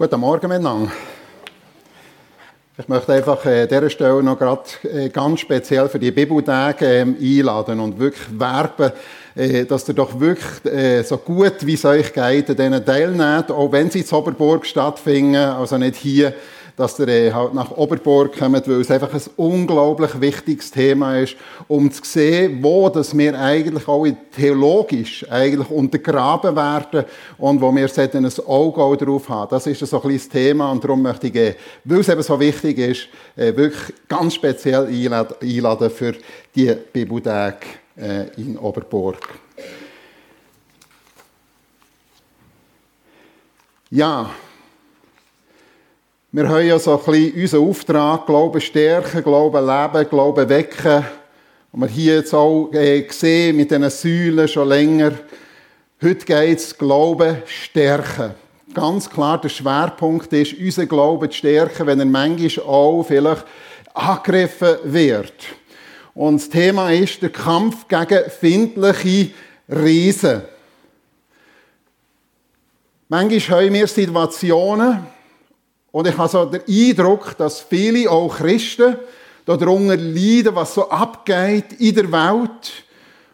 Guten Morgen miteinander. Ich möchte einfach an dieser Stelle noch gerade ganz speziell für die Bibeltage einladen und wirklich werben, dass ihr doch wirklich so gut wie es euch geht, an denen teilnehmt, auch wenn sie in Oberburg stattfinden, also nicht hier dass ihr äh, halt nach Oberburg kommt, weil es einfach ein unglaublich wichtiges Thema ist, um zu sehen, wo das wir eigentlich auch theologisch eigentlich untergraben werden und wo wir sollten ein Auge drauf haben. Das ist so ein das Thema und darum möchte ich, äh, weil es eben so wichtig ist, äh, wirklich ganz speziell einladen für die Bibeltage in Oberburg. Ja, wir haben ja so ein bisschen unseren Auftrag, Glauben stärken, Glauben leben, Glauben wecken. Und wir hier jetzt auch äh, gesehen mit diesen Säulen schon länger. Heute geht es Glauben stärken. Ganz klar, der Schwerpunkt ist, unseren Glauben zu stärken, wenn er manchmal auch vielleicht angegriffen wird. Und das Thema ist der Kampf gegen findliche Riesen. Manchmal haben wir Situationen, und ich habe so den Eindruck, dass viele, auch Christen, darunter leiden, was so abgeht in der Welt,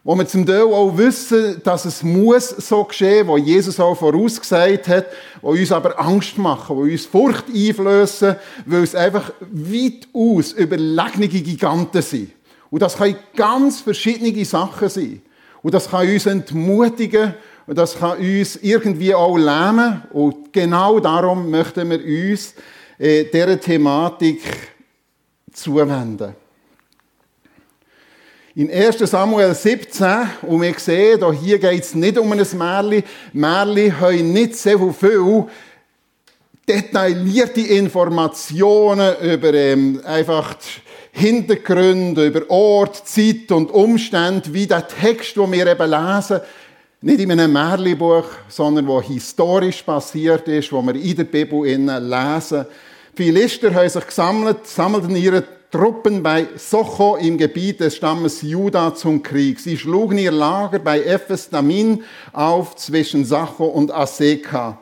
wo wir zum Teil auch wissen, dass es muss so geschehen, wo Jesus auch vorausgesagt hat, wo uns aber Angst machen, wo uns Furcht einflößen, weil es einfach weit aus überlegene Giganten sind. Und das können ganz verschiedene Sachen sein. Und das kann uns entmutigen und das kann uns irgendwie auch lähmen. Und genau darum möchten wir uns äh, dieser Thematik zuwenden. In 1 Samuel 17, und wir sehen, hier geht es nicht um ein Märchen. Märchen haben nicht so viel detaillierte Informationen über ähm, einfach Hintergründe, über Ort, Zeit und Umstände, wie der Text, den wir eben lesen, nicht in einem Märchenbuch, sondern wo historisch passiert ist, wo wir in der Bibel lesen. Die Philister haben sich gesammelt, sammelten ihre Truppen bei Socho im Gebiet des Stammes Juda zum Krieg. Sie schlugen ihr Lager bei Ephes Damin auf zwischen Sacho und Aseka.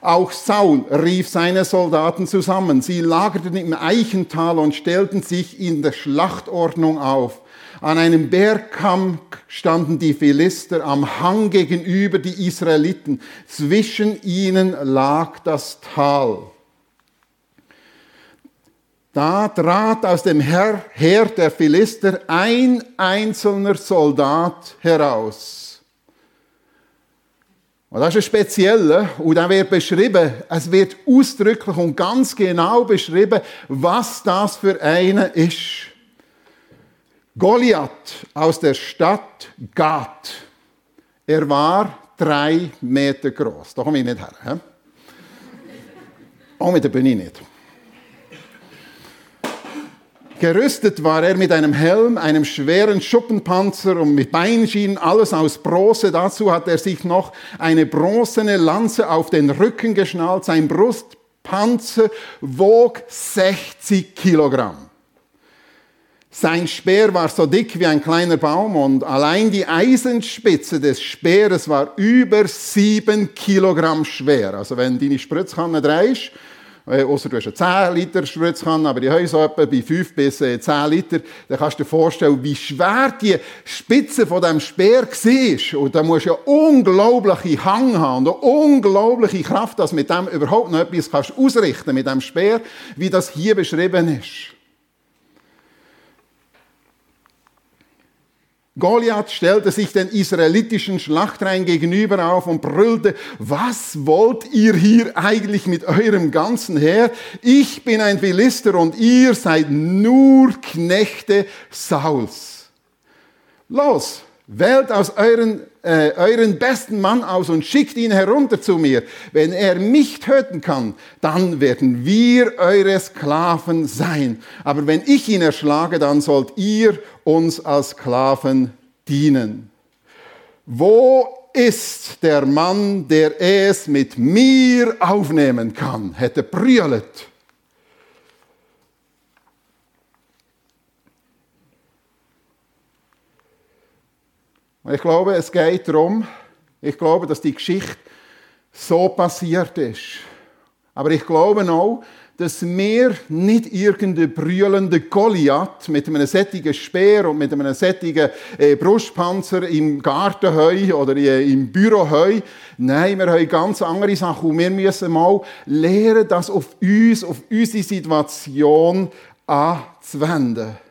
Auch Saul rief seine Soldaten zusammen. Sie lagerten im Eichental und stellten sich in der Schlachtordnung auf. An einem Bergkamm standen die Philister, am Hang gegenüber die Israeliten. Zwischen ihnen lag das Tal. Da trat aus dem Heer der Philister ein einzelner Soldat heraus. Und das ist ein spezieller, und da wird beschrieben, es wird ausdrücklich und ganz genau beschrieben, was das für eine ist. Goliath aus der Stadt Gath. Er war drei Meter groß. Da komme ich nicht her. He? Auch mit der Bühne nicht. Gerüstet war er mit einem Helm, einem schweren Schuppenpanzer und mit Beinschienen, alles aus Bronze. Dazu hat er sich noch eine bronzene Lanze auf den Rücken geschnallt. Sein Brustpanzer wog 60 Kilogramm. Sein Speer war so dick wie ein kleiner Baum und allein die Eisenspitze des Speeres war über sieben Kilogramm schwer. Also wenn deine Spritzkanne drehst, äh, außer du hast eine 10 Liter Spritzkanne, aber die haben so etwa bei 5 bis äh, 10 Liter, dann kannst du dir vorstellen, wie schwer die Spitze von dem Speer war. Und da musst du ja unglaubliche Hang haben und eine unglaubliche Kraft, dass mit dem überhaupt noch etwas kannst ausrichten mit dem Speer, wie das hier beschrieben ist. Goliath stellte sich den israelitischen Schlachtreihen gegenüber auf und brüllte, was wollt ihr hier eigentlich mit eurem ganzen Heer? Ich bin ein Philister und ihr seid nur Knechte Sauls. Los, wählt aus euren äh, euren besten Mann aus und schickt ihn herunter zu mir. Wenn er mich töten kann, dann werden wir eure Sklaven sein. Aber wenn ich ihn erschlage, dann sollt ihr uns als Sklaven dienen. Wo ist der Mann, der es mit mir aufnehmen kann? hätte brüllet. Und ich glaube, es geht darum, ich glaube, dass die Geschichte so passiert ist. Aber ich glaube auch, dass wir nicht irgendeinen brüllenden Goliath mit einem sättigen Speer und mit einem sättigen äh, Brustpanzer im Garten haben oder äh, im Büro haben. Nein, wir haben ganz andere Sachen und wir müssen mal lernen, das auf uns, auf unsere Situation anzuwenden.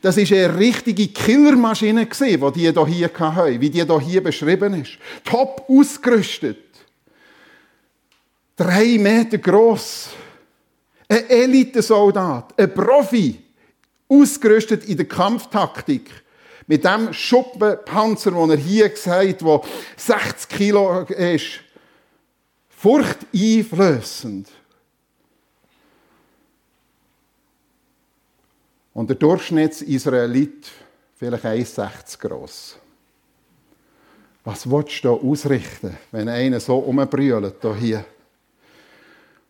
Das ist eine richtige Killermaschine die die hier hatten, wie die hier beschrieben ist. Top ausgerüstet. Drei Meter groß ein Elitesoldat, ein Profi, ausgerüstet in der Kampftaktik. Mit dem Schuppenpanzer, den er hier gesagt der 60 Kilo ist. Furchteinflößend. Und der Durchschnitts-Israelit vielleicht 1,60 groß. Was willst du da ausrichten, wenn einer so umbrüllt hier?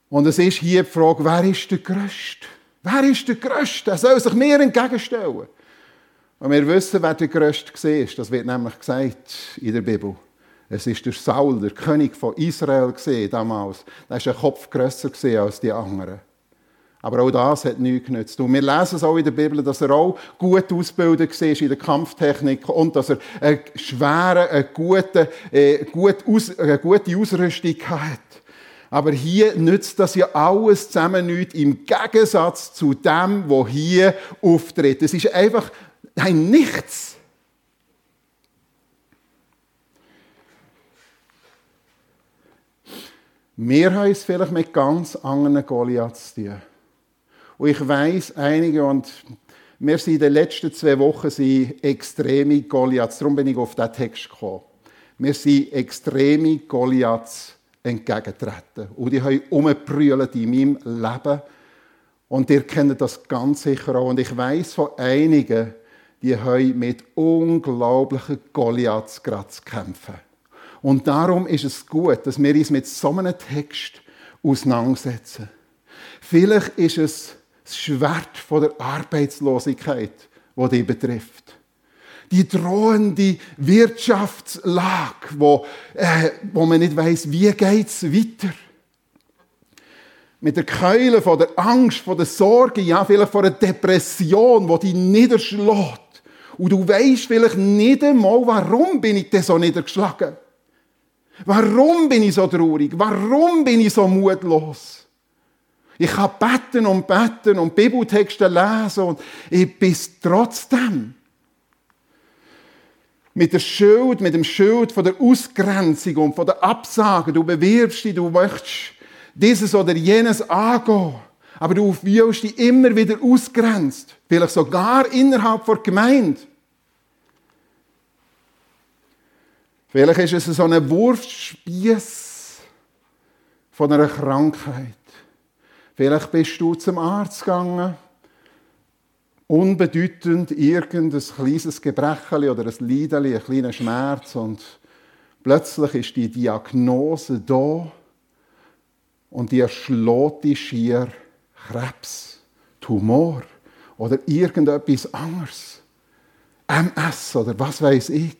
Und es ist hier die Frage, wer ist der Größte? Wer ist der Größte? Er soll sich mir entgegenstellen. Und wir wissen, wer der Größte war. Das wird nämlich gesagt in der Bibel. Es ist der Saul, der König von Israel damals. Der war ein Kopf grösser als die anderen. Aber auch das hat nichts genützt. Und wir lesen es auch in der Bibel, dass er auch gut ausgebildet war in der Kampftechnik und dass er eine schwere, eine gute, äh, eine gute Ausrüstung hatte. Aber hier nützt das ja alles zusammen nicht im Gegensatz zu dem, was hier auftritt. Es ist einfach ein Nichts. Wir haben es vielleicht mit ganz anderen Goliaths zu tun. Und ich weiß einige, und wir sind in den letzten zwei Wochen sind extreme Goliaths, darum bin ich auf diesen Text gekommen. Wir sind extreme Goliaths entgegentreten. Und die haben umgebrüllt in meinem Leben. Und ihr kennt das ganz sicher auch. Und ich weiß von einigen, die haben mit unglaublichen Goliaths gerade zu kämpfen. Und darum ist es gut, dass wir uns mit so einem Text auseinandersetzen. Vielleicht ist es das Schwert der Arbeitslosigkeit, das dich betrifft die drohende Wirtschaftslage, wo, äh, wo man nicht weiß, wie geht's weiter. Mit der Keule von der Angst, von der Sorge, ja, vielleicht von einer Depression, wo die niederschlägt. Und du weißt vielleicht nicht einmal, warum bin ich denn so niedergeschlagen? Warum bin ich so traurig? Warum bin ich so mutlos? Ich kann beten und beten und Bibeltexte lesen und ich bin trotzdem mit der Schuld, mit dem Schild von der Ausgrenzung und von der Absage. Du bewirbst dich, du möchtest dieses oder jenes angehen. Aber du fühlst dich immer wieder ausgrenzt. Vielleicht sogar innerhalb der Gemeinde. Vielleicht ist es so ein Wurfspieß von einer Krankheit. Vielleicht bist du zum Arzt gegangen unbedeutend irgendein kleines Gebrecheli oder ein Leideli, ein kleiner Schmerz und plötzlich ist die Diagnose da und die erschlägt dich schier Krebs, Tumor oder irgendetwas anderes. MS oder was weiß ich.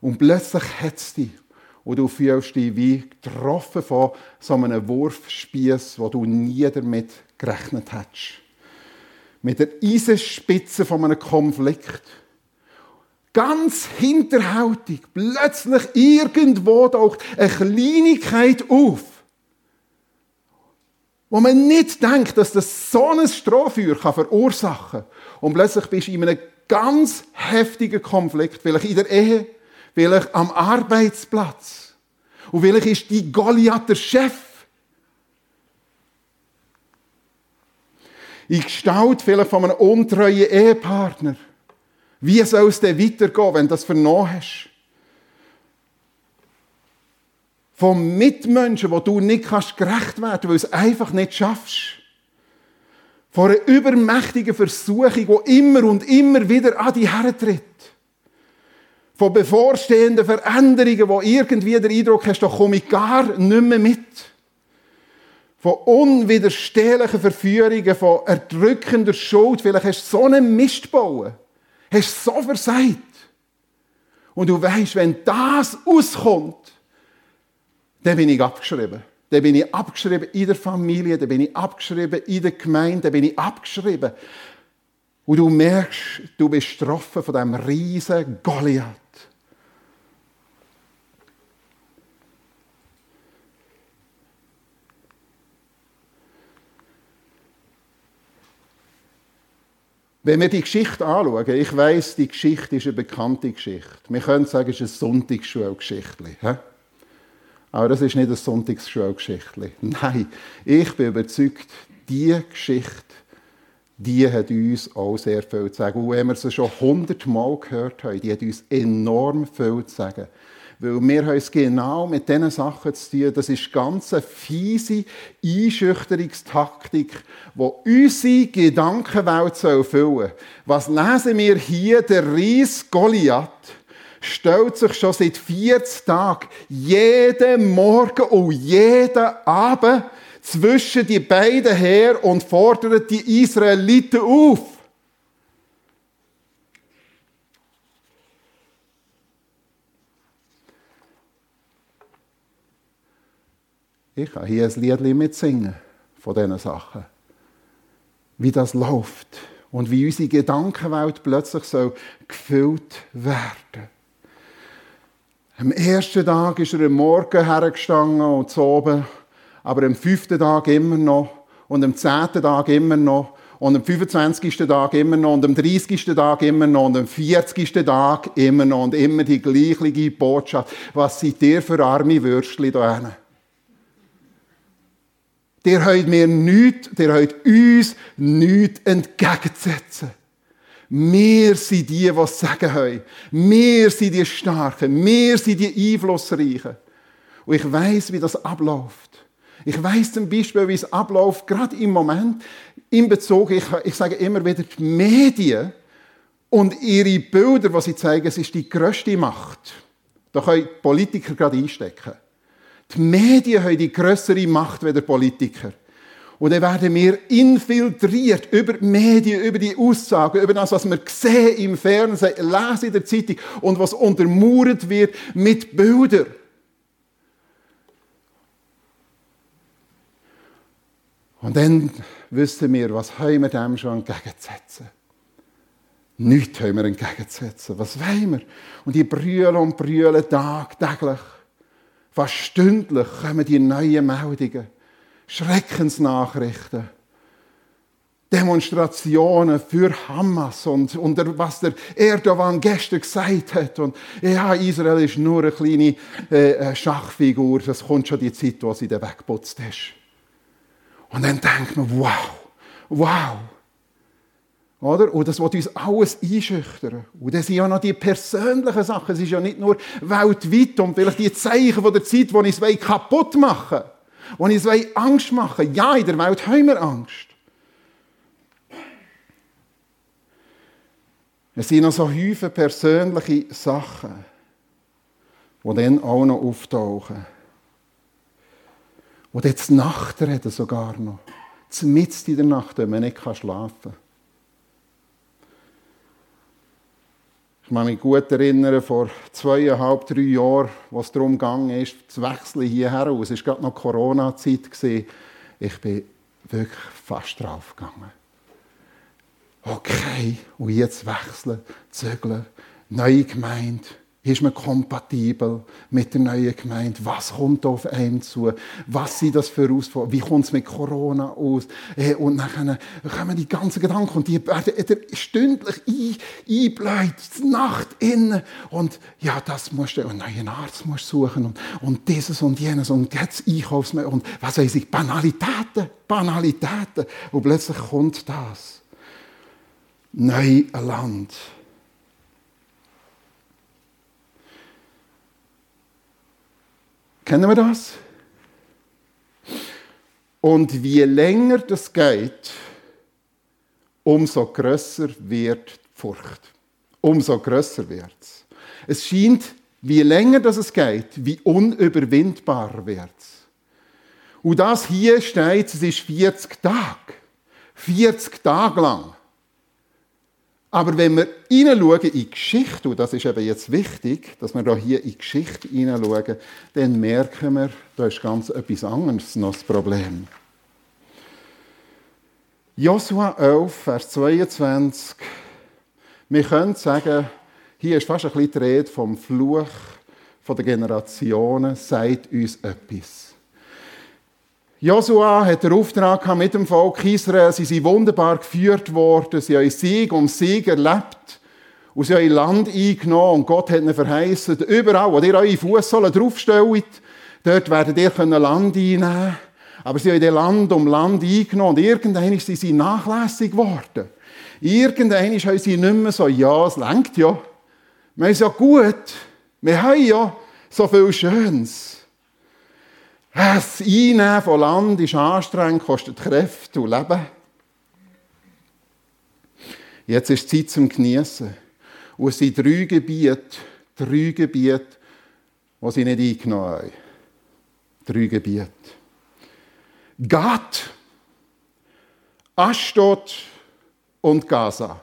Und plötzlich hat es dich und du fühlst dich wie getroffen von so einem Wurfspieß, wo du nie damit gerechnet hättest mit der Eisenspitze von einem Konflikt. Ganz hinterhältig, plötzlich irgendwo taucht eine Kleinigkeit auf, wo man nicht denkt, dass das so ein Strohfeuer verursachen kann. Und plötzlich bist du in einem ganz heftigen Konflikt, vielleicht in der Ehe, vielleicht am Arbeitsplatz. Und vielleicht ist die Goliath der Chef in Gestalt vielleicht von einem untreuen Ehepartner. Wie soll es denn weitergehen, wenn du das vernommen hast? Von Mitmenschen, wo du nicht kannst gerecht werden kannst, weil du es einfach nicht schaffst. Von einer übermächtigen Versuchung, die immer und immer wieder an dich hertritt. Von bevorstehenden Veränderungen, wo irgendwie den Eindruck hast, da komme ich gar nicht mehr mit von unwiderstehlichen Verführungen, von erdrückender Schuld. Vielleicht hast du so einen Mist gebaut. Hast so versagt. Und du weißt, wenn das auskommt, dann bin ich abgeschrieben. Dann bin ich abgeschrieben in der Familie, dann bin ich abgeschrieben in der Gemeinde, dann bin ich abgeschrieben. Und du merkst, du bist getroffen von diesem riesen Goliath. Wenn wir die Geschichte anschauen, ich weiß, die Geschichte ist eine bekannte Geschichte. Wir können sagen, es ist eine Sonntagsschulgeschichte. Aber das ist nicht eine Sonntagsschulgeschichte. Nein, ich bin überzeugt, diese Geschichte, die hat uns auch sehr viel zu sagen. Und wenn wir sie schon hundertmal gehört haben, die hat uns enorm viel zu sagen. Weil wir haben es genau mit diesen Sachen zu tun. Das ist ganz eine fiese Einschüchterungstaktik, die unsere Gedankenwelt erfüllen soll. Was lesen wir hier? Der Ries Goliath stellt sich schon seit 40 Tagen jeden Morgen und jeden Abend zwischen die beiden her und fordert die Israeliten auf. Ich kann hier ein Lied mitsingen von diesen Sachen. Wie das läuft und wie unsere Gedankenwelt plötzlich so gefüllt werden. Am ersten Tag ist er am Morgen hergestanden und zu oben, aber am fünften Tag immer noch und am zehnten Tag immer noch und am 25. Tag immer noch und am 30. Tag immer noch und am 40. Tag immer noch und immer die gleiche Botschaft. Was seid ihr für arme Würstchen hinten? Der habt mir nichts, der habt uns nichts entgegenzusetzen. Wir sind die, die sagen haben. Wir sind die Starken. Wir sind die Einflussreichen. Und ich weiß, wie das abläuft. Ich weiß zum Beispiel, wie es abläuft, gerade im Moment, in Bezug, ich, ich sage immer wieder, die Medien und ihre Bilder, was sie zeigen, es ist die grösste Macht. Da können Politiker gerade einstecken. Die Medien haben die größere Macht als die Politiker. Und dann werden wir infiltriert über die Medien, über die Aussagen, über das, was wir sehen im Fernsehen, lesen in der Zeitung und was untermauert wird mit Bildern. Und dann wissen wir, was haben wir dem schon entgegenzusetzen. Nichts haben wir entgegenzusetzen. Was wollen wir? Und die brüllen und brüllen tagtäglich. Fast stündlich kommen die neuen Meldungen. Schreckensnachrichten. Demonstrationen für Hamas und, und was der Erdogan gestern gesagt hat. Und ja, Israel ist nur eine kleine äh, äh Schachfigur. Das kommt schon die Zeit, wo sie den weggeputzt ist. Und dann denkt man, wow, wow. Oder? Und das wird uns alles einschüchtern. Und das sind ja noch die persönlichen Sachen. Es ist ja nicht nur weltweit und vielleicht die Zeichen von der Zeit, die ich kaputt machen will. Die uns Angst machen Ja, in der Welt haben wir Angst. Es sind noch so viele persönliche Sachen, die dann auch noch auftauchen. Und jetzt Nachtreden sogar noch. Mitten in der Nacht, wenn man nicht schlafen kann. Ich kann mich gut erinnern, vor zweieinhalb, drei Jahren, was darum ging, ist, zu wechseln hierher. Es war gerade noch Corona-Zeit. Ich bin wirklich fast drauf gegangen. Okay, und jetzt wechseln, zügeln, neue Gemeinde ist man kompatibel mit der neuen Gemeinde? Was kommt auf einen zu? Was sind das für Herausforderungen? Wie kommt es mit Corona aus? Äh, und dann kommen die ganzen Gedanken und die werden stündlich einbläut, Nacht innen. Und ja, das musst du, einen neuen Arzt musst suchen und, und dieses und jenes und jetzt Einkaufsmittel und was weiß ich, Banalitäten, Banalitäten. Und plötzlich kommt das. Neues Land Kennen wir das? Und je länger das geht, umso größer wird die Furcht. Umso größer wird es. Es scheint, je länger das es geht, wie unüberwindbar wird es. Und das hier steht, es ist 40 Tage. 40 Tage lang. Aber wenn wir hineinschauen in die Geschichte, und das ist eben jetzt wichtig, dass wir hier in die Geschichte hineinschauen, dann merken wir, da ist ganz etwas anderes noch das Problem. Josua 11, Vers 22. Wir können sagen, hier ist fast ein bisschen die Rede vom Fluch der Generationen, sagt uns etwas. Josua hat den Auftrag mit dem Volk Israel. Sie sind wunderbar geführt worden. Sie haben Sieg um Sieg erlebt. Und sie haben Land eingenommen. Und Gott hat ihnen verheißen, überall, wo ihr eure Fußsohlen draufstellt, dort werdet ihr Land einnehmen können. Aber sie haben das Land um Land eingenommen. Und irgendwann sind sie nachlässig geworden. Irgendwann haben sie nicht mehr so, ja, es lenkt ja. Wir haben ja gut. Wir haben ja so viel Schönes. Das Einnehmen von Land ist anstrengend, kostet Kräfte und Leben. Jetzt ist Zeit zum Genießen. Und es sind drei Gebiete, drei Gebiete, die sie nicht eingenommen haben. Drei Gebiete. Gad, Ashdod und Gaza.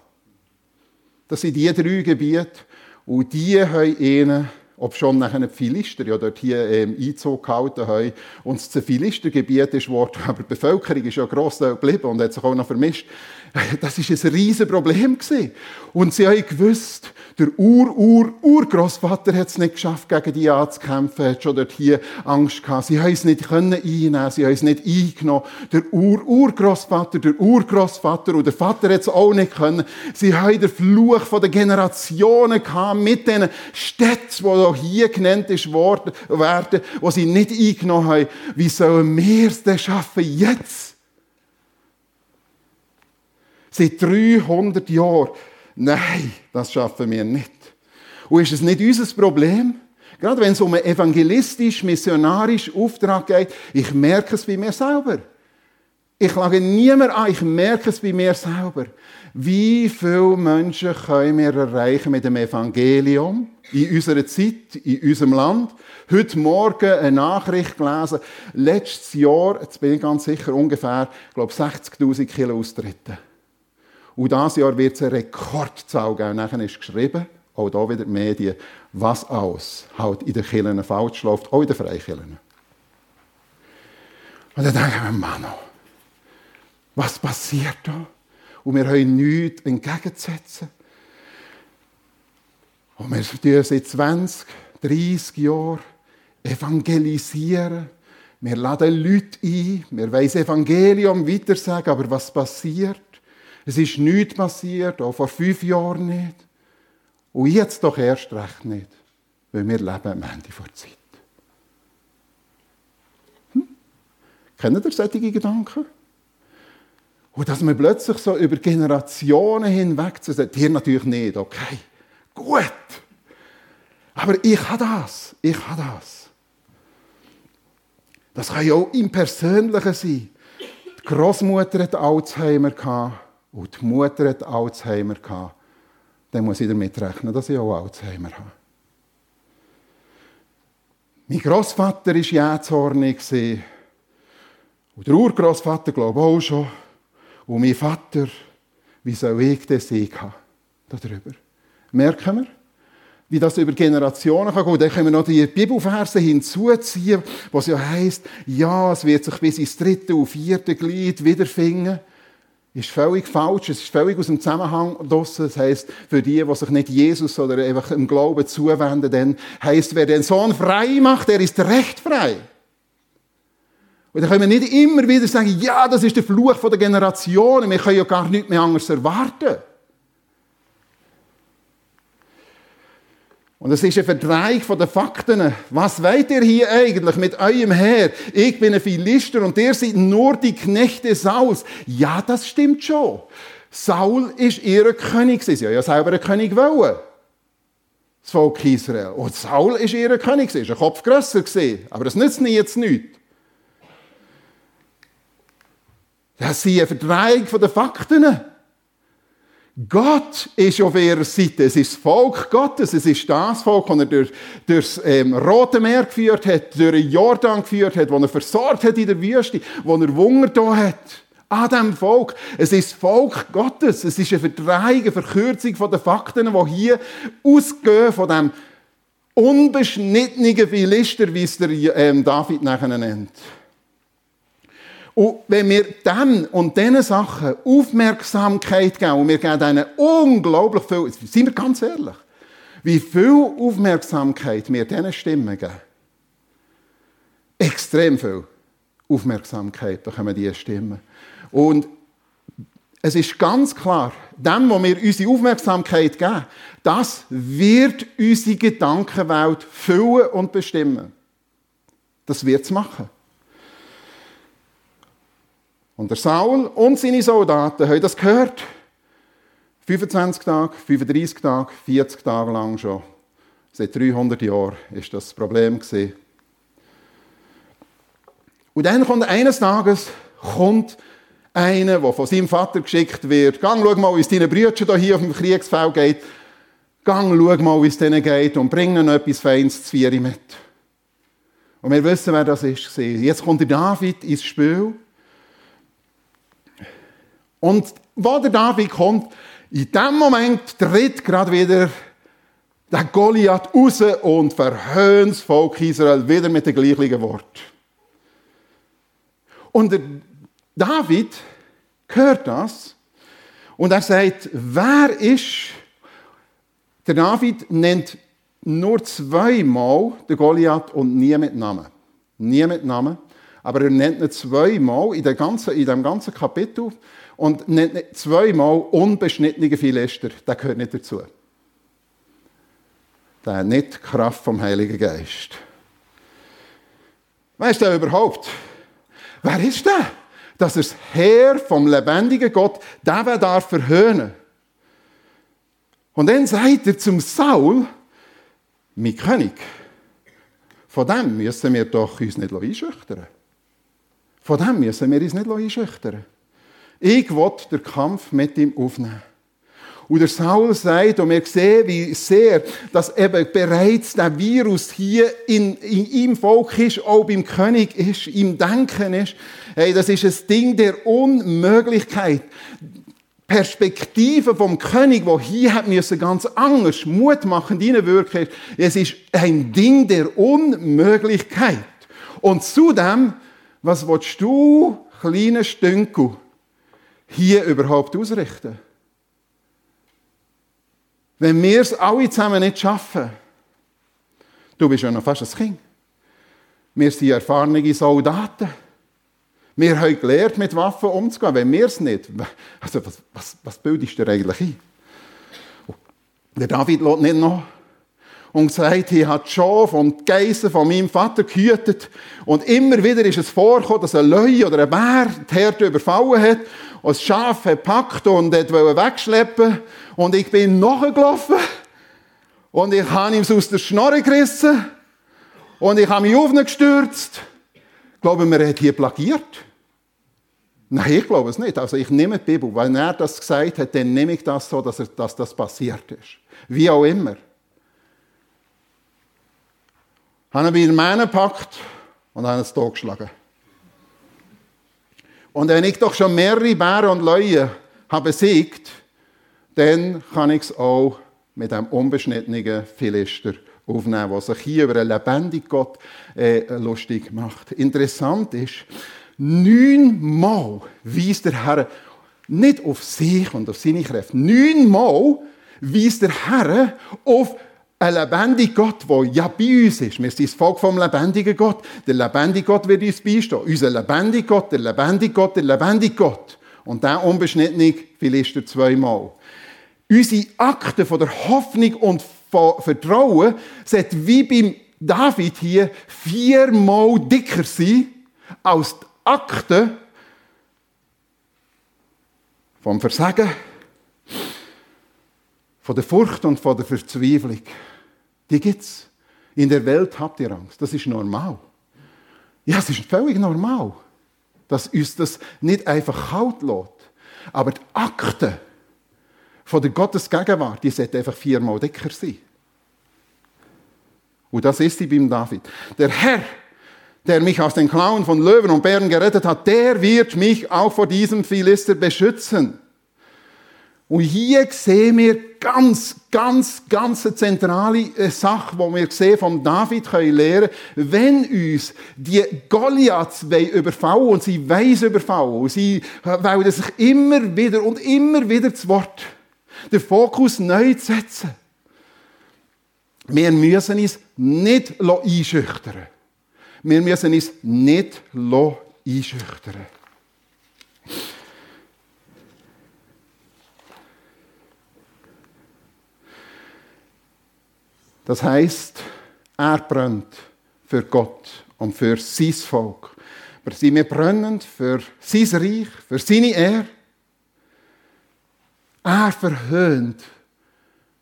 Das sind die drei Gebiete, und die haben ihnen ob schon nachher die Philister ja dort hier ähm, Einzug gehalten haben und das Philistergebiet ist geworden, aber die Bevölkerung ist ja grosszteil geblieben und hat sich auch noch vermischt. Das ist ein riesen Problem gewesen. Und sie haben gewusst, der Ur-Ur-Urgroßvater hat es nicht geschafft, gegen die anzukämpfen, hat schon dort hier Angst gehabt. Sie haben es nicht können einnehmen, sie haben es nicht eingenommen. Der Ur-Urgroßvater, der Urgroßvater und der Vater hat es auch nicht können. Sie haben den Fluch von den Generationen gehabt mit den Städten, die auch hier genannt ist worden, werden, wo sie nicht eingenommen haben. Wie sollen wir es denn schaffen jetzt? Seit 300 Jahren. Nein, das schaffen wir nicht. Und ist es nicht unser Problem? Gerade wenn es um einen evangelistisch, missionarischen Auftrag geht, ich merke es bei mir selber. Ich lage niemand an, ich merke es bei mir selber. Wie viele Menschen können wir erreichen mit dem Evangelium in unserer Zeit, in unserem Land? Heute Morgen eine Nachricht gelesen. Letztes Jahr, jetzt bin ich ganz sicher, ungefähr, ich glaube 60.000 Kilo Austritte. Und dieses Jahr wird es eine Rekordzahl geben. Nachher ist geschrieben, auch hier wieder die Medien, was alles halt in den Kirchen falsch läuft, auch in den Freikirchen. Und dann denken wir, Mann, was passiert da? Und wir haben nichts entgegenzusetzen. Und wir tun seit 20, 30 Jahren evangelisieren. Wir laden Leute ein, wir wollen das Evangelium weitersagen, aber was passiert? Es ist nichts passiert, auch vor fünf Jahren nicht. Und jetzt doch erst recht nicht, weil wir leben am Ende der Zeit. Hm? Kennen ihr solche Gedanken? Und dass man plötzlich so über Generationen hinweg zu sagen, hier natürlich nicht, okay, gut. Aber ich habe das, ich habe das. Das kann ja auch im Persönlichen sein. Die Großmutter hat Alzheimer gehabt. Und die Mutter hat Alzheimer gehabt. Dann muss ich damit rechnen, dass ich auch Alzheimer habe. Mein Großvater war jähzornig. Und der Urgroßvater glaube ich auch schon. Und mein Vater, wie soll ich den Sieg haben darüber? Merken wir? Wie das über Generationen kann gehen. Dann können wir noch die Bibelverse hinzuziehen, was ja heisst, ja, es wird sich bis ins dritte und vierte Glied wiederfinden ist völlig falsch, es ist völlig aus dem Zusammenhang draussen. Das heisst, für die, die sich nicht Jesus oder einfach im Glauben zuwenden, dann heisst, wer den Sohn frei macht, der ist recht frei. Und dann können wir nicht immer wieder sagen, ja, das ist der Fluch der Generationen, wir können ja gar nichts mehr anderes erwarten. Und es ist eine Verdrehung der Fakten. Was wollt ihr hier eigentlich mit eurem Herr? Ich bin ein Philister und ihr seid nur die Knechte Sauls. Ja, das stimmt schon. Saul ist ihr König. Sie ja selber einen König wollen. Das Volk Israel. Und Saul ist ihr König. Sie war ein Kopf grösser. Aber das nützt jetzt nichts. Das ist eine Verdrehung der Fakten. Gott ist auf ihrer Seite. Es ist das Volk Gottes. Es ist das Volk, das er durch, durch das ähm, Rote Meer geführt hat, durch den Jordan geführt hat, das er versorgt hat in der Wüste, wo er Wunder da hat. an dem Volk. Es ist das Volk Gottes. Es ist eine Verdrehung, eine Verkürzung von den Fakten, die hier ausgehen von dem unbeschnittenen Philister, wie es der ähm, David nachher nennt. Und wenn wir dann und diesen Sachen Aufmerksamkeit geben, und wir geben denen unglaublich viel, sind wir ganz ehrlich, wie viel Aufmerksamkeit wir diesen Stimmen geben. Extrem viel Aufmerksamkeit bekommen diese Stimmen. Und es ist ganz klar, dem, wo wir unsere Aufmerksamkeit geben, das wird unsere Gedankenwelt füllen und bestimmen. Das wird es machen. Und der Saul und seine Soldaten haben das gehört. 25 Tage, 35 Tage, 40 Tage lang schon. Seit 300 Jahren ist das, das Problem. Und dann kommt eines Tages kommt einer, der von seinem Vater geschickt wird. Gang, schau mal, wie es deinen Brüdern hier auf dem Kriegsfeld geht. Gang, schau mal, wie es denen geht und bring ihnen etwas Feines zu Vieri mit. Und wir wissen, wer das ist. Jetzt kommt der David ins Spiel. Und wo der David kommt, in dem Moment tritt gerade wieder der Goliath raus und verhöhnt das Volk Israel wieder mit den gleichen Worten. Und der David hört das und er sagt, wer ist, der David nennt nur zweimal den Goliath und nie mit Namen. Nie mit Namen. Aber er nennt ihn zweimal in dem in dem ganzen Kapitel und nennt ihn zweimal unbeschnittene Philister. Der gehört nicht dazu. Der hat nicht die Kraft vom Heiligen Geist. Weißt du überhaupt? Wer ist der? Dass er das Herr vom lebendigen Gott, der darf verhöhnen. Und dann sagt er zum Saul, mein König, von dem müssen wir doch uns nicht einschüchtern. Von dem müssen wir uns nicht einschüchtern. Ich will den Kampf mit ihm aufnehmen. Und der Saul sagt, und wir sehen, wie sehr, dass eben bereits der Virus hier in, in ihm Volk ist, auch beim König ist, im Denken ist. Hey, das ist ein Ding der Unmöglichkeit. Perspektive vom König, wo hier hat müssen ganz anders, mutmachend hineinwirken. Es ist ein Ding der Unmöglichkeit. Und zudem, was willst du, kleine Stünkel, hier überhaupt ausrichten? Wenn wir es alle zusammen nicht schaffen, du bist ja noch fast ein Kind. Wir sind erfahrene Soldaten. Wir haben gelernt, mit Waffen umzugehen. Wenn wir es nicht, also was, was, was bildest du dir eigentlich ein? Der David lässt nicht noch und sagt, ich habe die Schafe und die Geissen von meinem Vater gehütet. Und immer wieder ist es vorgekommen, dass ein Löwe oder ein Bär die Herde überfallen hat das Schaf gepackt und wollte wegschleppen. Und ich bin nachgelaufen. Und ich habe ihm aus der Schnorre gerissen. Und ich habe mich aufgestürzt. Ich glaube, man hat hier plagiert. Nein, ich glaube es nicht. Also ich nehme die Bibel. Wenn er das gesagt hat, dann nehme ich das so, dass, er, dass das passiert ist. Wie auch immer. Habe ihn bei den gepackt und habe es geschlagen. Und wenn ich doch schon mehrere Bären und Löwen habe besiegt, dann kann ich es auch mit einem unbeschnittenen Philister aufnehmen, der sich hier über einen lebendigen Gott äh, lustig macht. Interessant ist, neunmal weist der Herr nicht auf sich und auf seine Kräfte, neunmal weist der Herr auf ein lebendiger Gott, der ja bei uns ist. Wir sind das Volk vom lebendigen Gott. Der lebendige Gott wird uns beistehen. Unser lebendiger Gott, der lebendige Gott, der lebendige Gott. Und der unbeschnittene Philister zweimal. Unsere Akte von der Hoffnung und von Vertrauen sollte wie beim David hier viermal dicker sein als die Akte vom Versagen, von der Furcht und von der Verzweiflung. Die gibt es. In der Welt habt ihr Angst. Das ist normal. Ja, es ist völlig normal, dass uns das nicht einfach kalt lässt. Aber die Akte von der Gottesgegenwart, die sollte einfach viermal dicker sein. Und das ist sie beim David. Der Herr, der mich aus den Klauen von Löwen und Bären gerettet hat, der wird mich auch vor diesem Philister beschützen. Und hier sehen wir ganz, ganz, ganz eine zentrale äh, Sache, die wir sehen von David können lernen wenn uns die Goliaths überfallen und sie weiss überfallen sie wollen sich immer wieder und immer wieder zu Wort den Fokus neu setzen. Wir müssen uns nicht einschüchtern wir müssen uns nicht einschüchtern Das heißt, er brennt für Gott und für sein Volk. Wir brennen für sein Reich, für seine Ehre. Er verhöhnt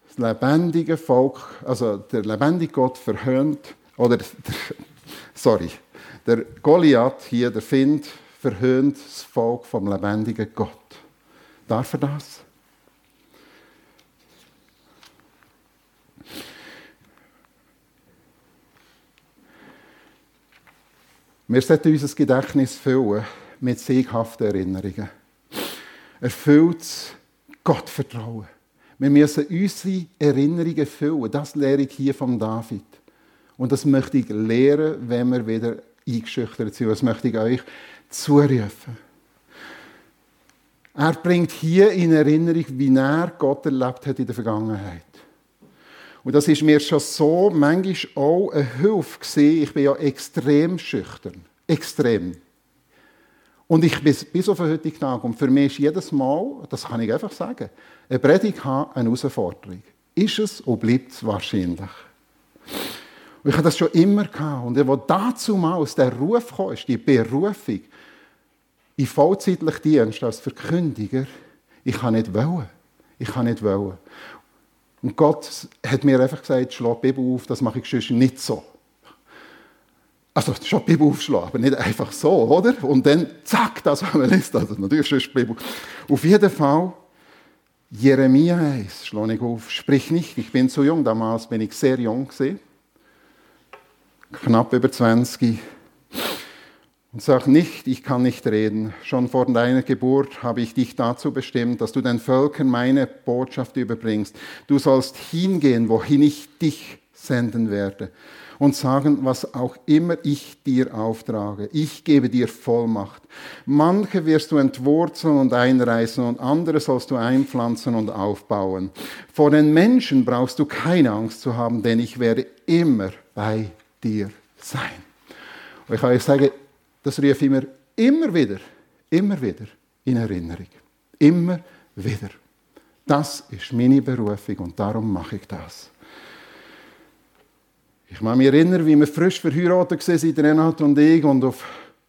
das lebendige Volk, also der lebendige Gott verhöhnt, oder der, sorry, der Goliath hier, der Find, verhöhnt das Volk vom lebendigen Gott. Darf er das? Wir sollten unser Gedächtnis füllen mit sieghaften Erinnerungen. Erfülltes Gottvertrauen. Wir müssen unsere Erinnerungen füllen. Das lehre ich hier von David. Und das möchte ich lehren, wenn wir wieder eingeschüchtert sind. Das möchte ich euch zurufen. Er bringt hier in Erinnerung, wie er Gott erlebt hat in der Vergangenheit. Und das ist mir schon so manchmal auch eine Hilfe gewesen. Ich bin ja extrem schüchtern. Extrem. Und ich bin bis auf den heutigen Tag. Und für mich ist jedes Mal, das kann ich einfach sagen, eine Predigt haben eine Herausforderung. Ist es und bleibt es wahrscheinlich. Und ich habe das schon immer gehabt. Und wo dazu mal aus der Ruf kam, ist die Berufung in vollzeitlich Dienst als Verkündiger, ich kann nicht wollen. Ich kann nicht wollen. Und Gott hat mir einfach gesagt, schlag die Bibel auf, das mache ich sonst nicht so. Also schon die Bibel aufschlagen, aber nicht einfach so, oder? Und dann zack, das, was man liest. Also natürlich sonst die Bibel. Auf jeden Fall, Jeremia 1, schlage ich auf, sprich nicht, ich bin zu jung, damals bin ich sehr jung gesehen knapp über 20, und sag nicht, ich kann nicht reden. Schon vor deiner Geburt habe ich dich dazu bestimmt, dass du den Völkern meine Botschaft überbringst. Du sollst hingehen, wohin ich dich senden werde und sagen, was auch immer ich dir auftrage. Ich gebe dir Vollmacht. Manche wirst du entwurzeln und einreißen und andere sollst du einpflanzen und aufbauen. Vor den Menschen brauchst du keine Angst zu haben, denn ich werde immer bei dir sein. Und ich kann euch sagen, das ich mir immer wieder, immer wieder in Erinnerung. Immer wieder. Das ist meine Berufung und darum mache ich das. Ich kann mich erinnern, wie wir frisch verheiratet waren, Renat und ich, und auf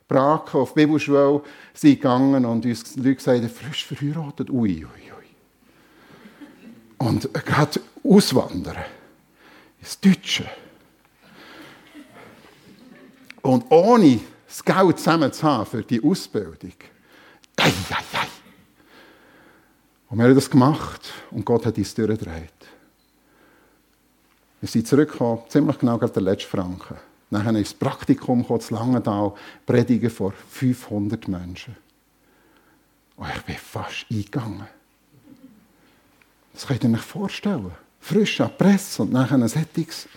Prag, auf Bibelschule sind gegangen und uns Leute gesagt frisch verheiratet, ui, ui, ui. Und gerade auswandern ins Deutsche. Und ohne das Geld zusammen zu haben für die Ausbildung, ei, ei, ei. Und wir haben das gemacht und Gott hat uns durchgedreht. Wir sind zurückgekommen, ziemlich genau gerade der letzte Franken. Ist das Praktikum zu Langenthal, predigen vor 500 Menschen. Und ich bin fast eingegangen. Das könnt ihr euch vorstellen. Frisch an Presse und nachher ein Sättiges.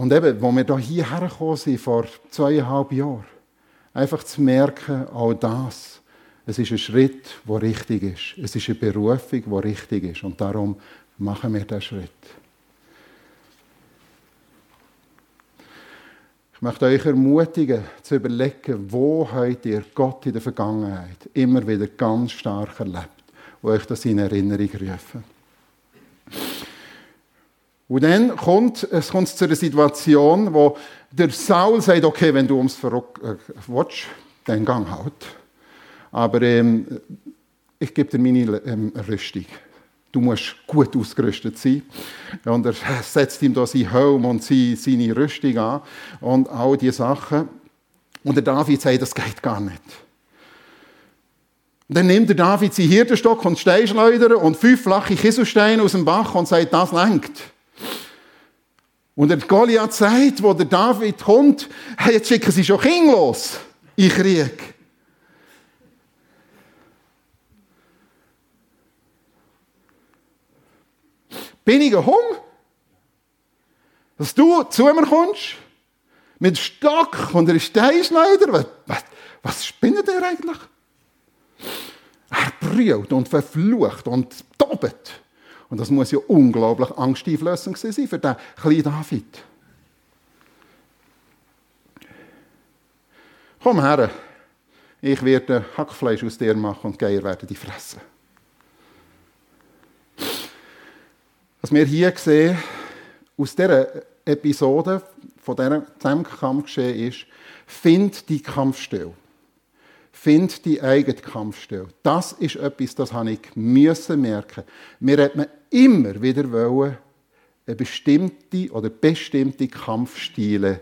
Und eben, wo wir hierher gekommen sind, vor zweieinhalb Jahren, einfach zu merken, auch das, es ist ein Schritt, der richtig ist. Es ist eine Berufung, die richtig ist. Und darum machen wir diesen Schritt. Ich möchte euch ermutigen, zu überlegen, wo habt ihr Gott in der Vergangenheit immer wieder ganz stark erlebt, wo euch das in Erinnerung rufen. Und dann kommt es kommt zu einer Situation, wo der Saul sagt, okay, wenn du ums Verrock äh, willst, dann gang halt. Aber ähm, ich gebe dir meine ähm, Rüstung. Du musst gut ausgerüstet sein. Und er setzt ihm da sein Helm und seine Rüstung an und all diese Sachen. Und der David sagt, das geht gar nicht. Dann nimmt der David seinen Hirtenstock und Steinschleuder und fünf flache Kieselsteine aus dem Bach und sagt, das lenkt. Und der Goliath sagt, wo der David kommt, hey, jetzt schicken sie schon Kinder los in Krieg. Bin ich ein Hung? Dass du zu mir kommst, mit Stock und einer Steinschneider? Was, was, was spinnt ihr eigentlich? Er brüllt und verflucht und tobt. Und das muss ja unglaublich angsteinflößend sein für den kleinen David. Komm her, ich werde Hackfleisch aus dir machen und Geier werden die fressen. Was wir hier sehen, aus dieser Episode, von diesem Kampf geschehen ist, find die Kampfstelle. Find die eigene Kampfstelle. Das ist etwas, das habe ich müssen merken. Mir hat man immer wieder wollen, eine bestimmte oder bestimmte Kampfstile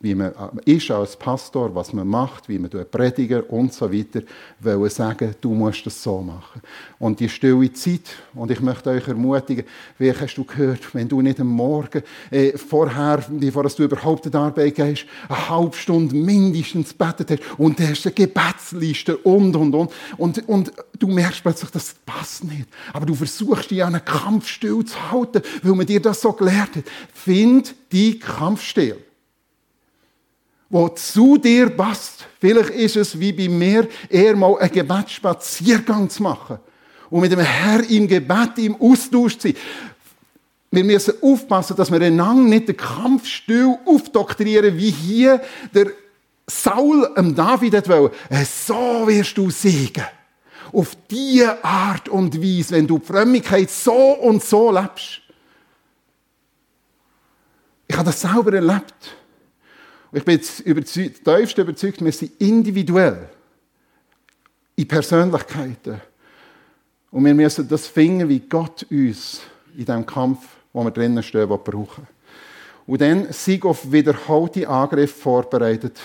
wie man äh, ist als Pastor, was man macht, wie man Prediger und so weiter, wollen sagen, du musst das so machen. Und die stille Zeit, und ich möchte euch ermutigen, wie hast du gehört, wenn du nicht am Morgen äh, vorher, bevor du überhaupt in die Arbeit gehst, eine halbe Stunde mindestens betet hast und du hast eine Gebetsliste und, und, und, und, und du merkst plötzlich, das passt nicht. Aber du versuchst dich an einen Kampf still zu halten, weil man dir das so gelehrt hat. Find die Kampfstelle wo zu dir passt. Vielleicht ist es wie bei mir, eher mal einen Gebetsspaziergang zu machen und mit dem Herr im Gebet, im Austausch zu sein. Wir müssen aufpassen, dass wir einander nicht den Kampfstil aufdoktrieren, wie hier der Saul am David hat wollen. Äh, so wirst du siegen. Auf diese Art und Weise, wenn du die Frömmigkeit so und so lebst. Ich habe das selber erlebt. Ich bin jetzt überzeugt, tiefst überzeugt, wir sind individuell in Persönlichkeiten. Und wir müssen das finden, wie Gott uns in diesem Kampf, wo wir drinnen stehen, brauchen. Und dann sind auf wiederholte Angriffe vorbereitet.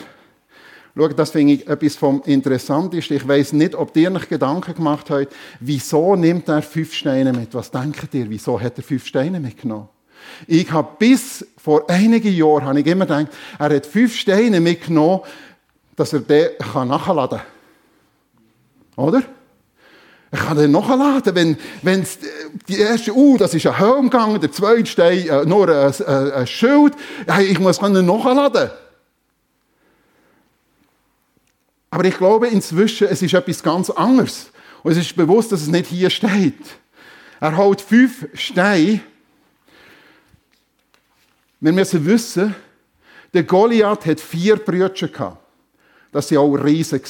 Schau, das finde ich etwas vom Interessantesten. Ich weiß nicht, ob ihr euch Gedanken gemacht habt, wieso nimmt er fünf Steine mit? Was denkt ihr? Wieso hat er fünf Steine mitgenommen? Ich habe bis vor einigen Jahren habe ich immer gedacht, er hat fünf Steine mitgenommen, dass er den nachladen kann. Oder? Ich kann den nachladen, wenn, wenn die erste, uh, das ist ein Helm gegangen, der zweite Stein, äh, nur ein, ein, ein Schild. Ich muss ihn nachladen. Aber ich glaube inzwischen, es ist etwas ganz anderes. Und es ist bewusst, dass es nicht hier steht. Er holt fünf Steine wir müssen wissen, der Goliath hat vier Brüder gehabt. Das waren auch Riesen.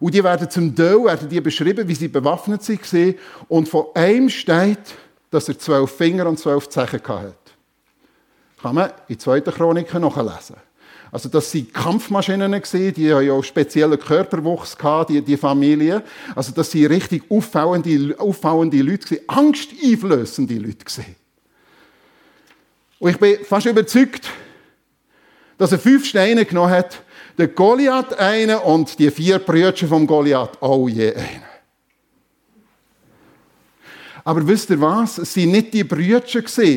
Und die werden zum Teil werden die beschrieben, wie sie bewaffnet waren. Und von einem steht, dass er zwölf Finger und zwölf Zehen hatte. Kann man in 2. Chroniken nachlesen. Also das waren Kampfmaschinen, die haben auch speziellen Körperwuchs die, die Familie. Also das waren richtig auffallende, auffallende Leute, angsteinflößende Leute. Und ich bin fast überzeugt, dass er fünf Steine genommen hat, der Goliath einen und die vier Brüder vom Goliath auch je einen. Aber wisst ihr was? Es waren nicht die Brüder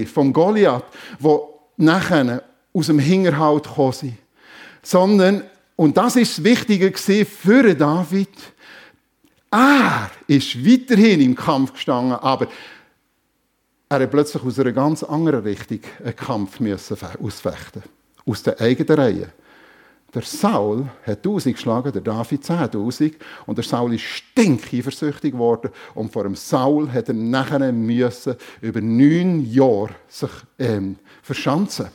vom Goliath, die nachher aus dem Hinterhalt gekommen sind, sondern, und das ist das Wichtige für David, er ist weiterhin im Kampf gestanden, aber er hat plötzlich aus einer ganz anderen Richtung einen Kampf ausfechten Aus der eigenen Reihe. Der Saul hat 1000 geschlagen, der David 10.000. Und der Saul ist stinkeifersüchtig geworden. Und vor dem Saul hat er nachher müssen über neun Jahre sich ähm, verschanzen.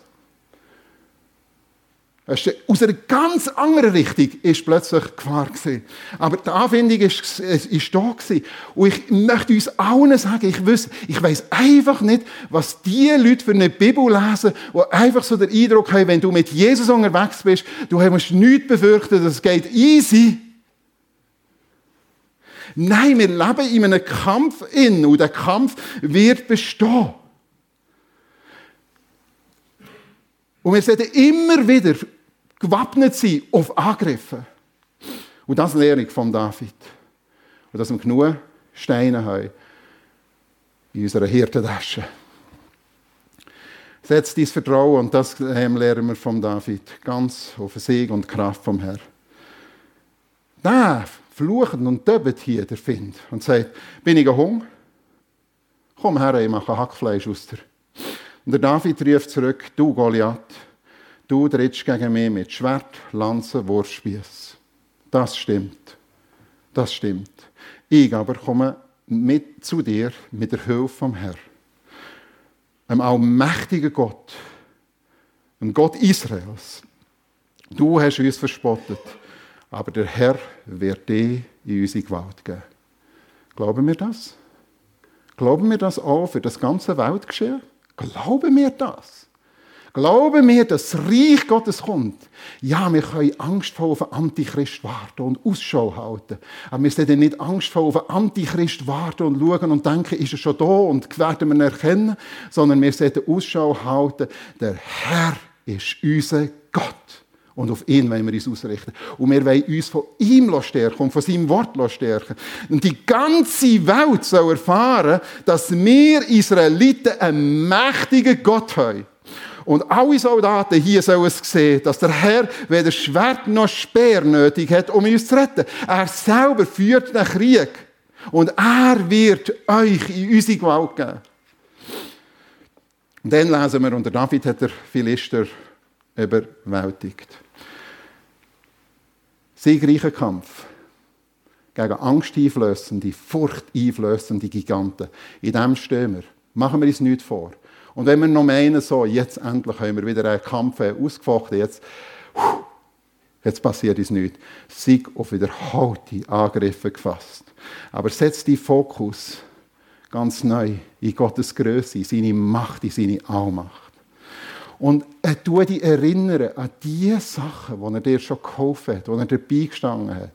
Aus einer ganz anderen Richtung ist plötzlich Gefahr gewesen. Aber die Anwendung ist, ist da gewesen. Und ich möchte uns allen sagen, ich weiß, ich weiß einfach nicht, was die Leute für eine Bibel lesen, die einfach so den Eindruck haben, wenn du mit Jesus unterwegs bist, du musst nichts befürchten, das geht easy. Nein, wir leben in einem Kampf in und der Kampf wird bestehen. Und wir sollten immer wieder gewappnet sein auf Angriffe. Und das lehre ich von David. Und dass wir genug Steine haben in unserer Hirtentasche. Setz dein Vertrauen, und das lernen wir von David, ganz auf Sieg und Kraft vom Herrn. Der flucht und döbet hier, der Find, und sagt, bin ich Hunger? Komm her, ich mache Hackfleisch aus dir. Und der David rief zurück, du Goliath, du trittst gegen mich mit Schwert, Lanze, Wurfspieß. Das stimmt. Das stimmt. Ich aber komme mit zu dir mit der Hilfe vom Herrn. Einem allmächtigen Gott, einem Gott Israels. Du hast uns verspottet, aber der Herr wird dir in unsere Gewalt geben. Glauben wir das? Glauben wir das auch für das ganze Weltgeschehen? Glauben wir das? Glauben wir, dass das Reich Gottes kommt? Ja, wir können angstvoll auf den Antichrist warten und Ausschau halten. Aber wir sollten nicht angstvoll auf den Antichrist warten und schauen und denken, ist er schon da und werden wir ihn erkennen, sondern wir sollten Ausschau halten. Der Herr ist unser Gott. Und auf ihn wollen wir uns ausrichten. Und wir wollen uns von ihm stärken und von seinem Wort stärken. Und die ganze Welt soll erfahren, dass wir Israeliten einen mächtigen Gott haben. Und alle Soldaten hier sollen es sehen, dass der Herr weder Schwert noch Speer nötig hat, um uns zu retten. Er selber führt den Krieg. Und er wird euch in unsere Gewalt geben. Und dann lesen wir, und der David hat der Philister überwältigt. Siegreicher Kampf gegen angsteinflößende, furchteinflößende Giganten. In dem stehen wir. Machen wir uns nichts vor. Und wenn wir noch meinen, so, jetzt endlich haben wir wieder einen Kampf ausgefochten, jetzt, jetzt passiert uns nichts. Sieg auf wiederholte Angriffe gefasst. Aber setz die Fokus ganz neu in Gottes Größe, in seine Macht, in seine Allmacht. Und er tut dich erinnern an die Sachen, die er dir schon geholfen hat, die er dir beigestanden hat.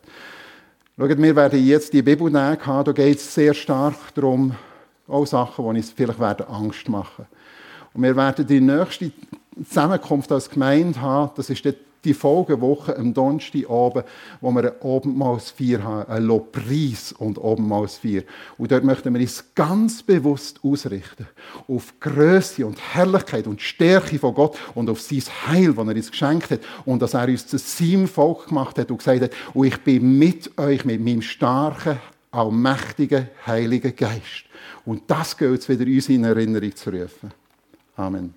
Schaut, wir werden jetzt die Bibel nehmen, da geht es sehr stark darum, auch Sachen, die uns vielleicht Angst machen werden. Und wir werden die nächste Zusammenkunft als Gemeinde haben, das ist die Folgewoche am Donnerstag oben, wo wir ein Abendmahlsfeier haben, ein Lobpreis und Abendmahlsfeier. Und dort möchten wir uns ganz bewusst ausrichten auf Größe und Herrlichkeit und Stärke von Gott und auf sein Heil, das er uns geschenkt hat und dass er uns zu seinem Volk gemacht hat und gesagt hat, und ich bin mit euch, mit meinem starken, allmächtigen, heiligen Geist. Und das gilt es wieder uns in Erinnerung zu rufen. Amen.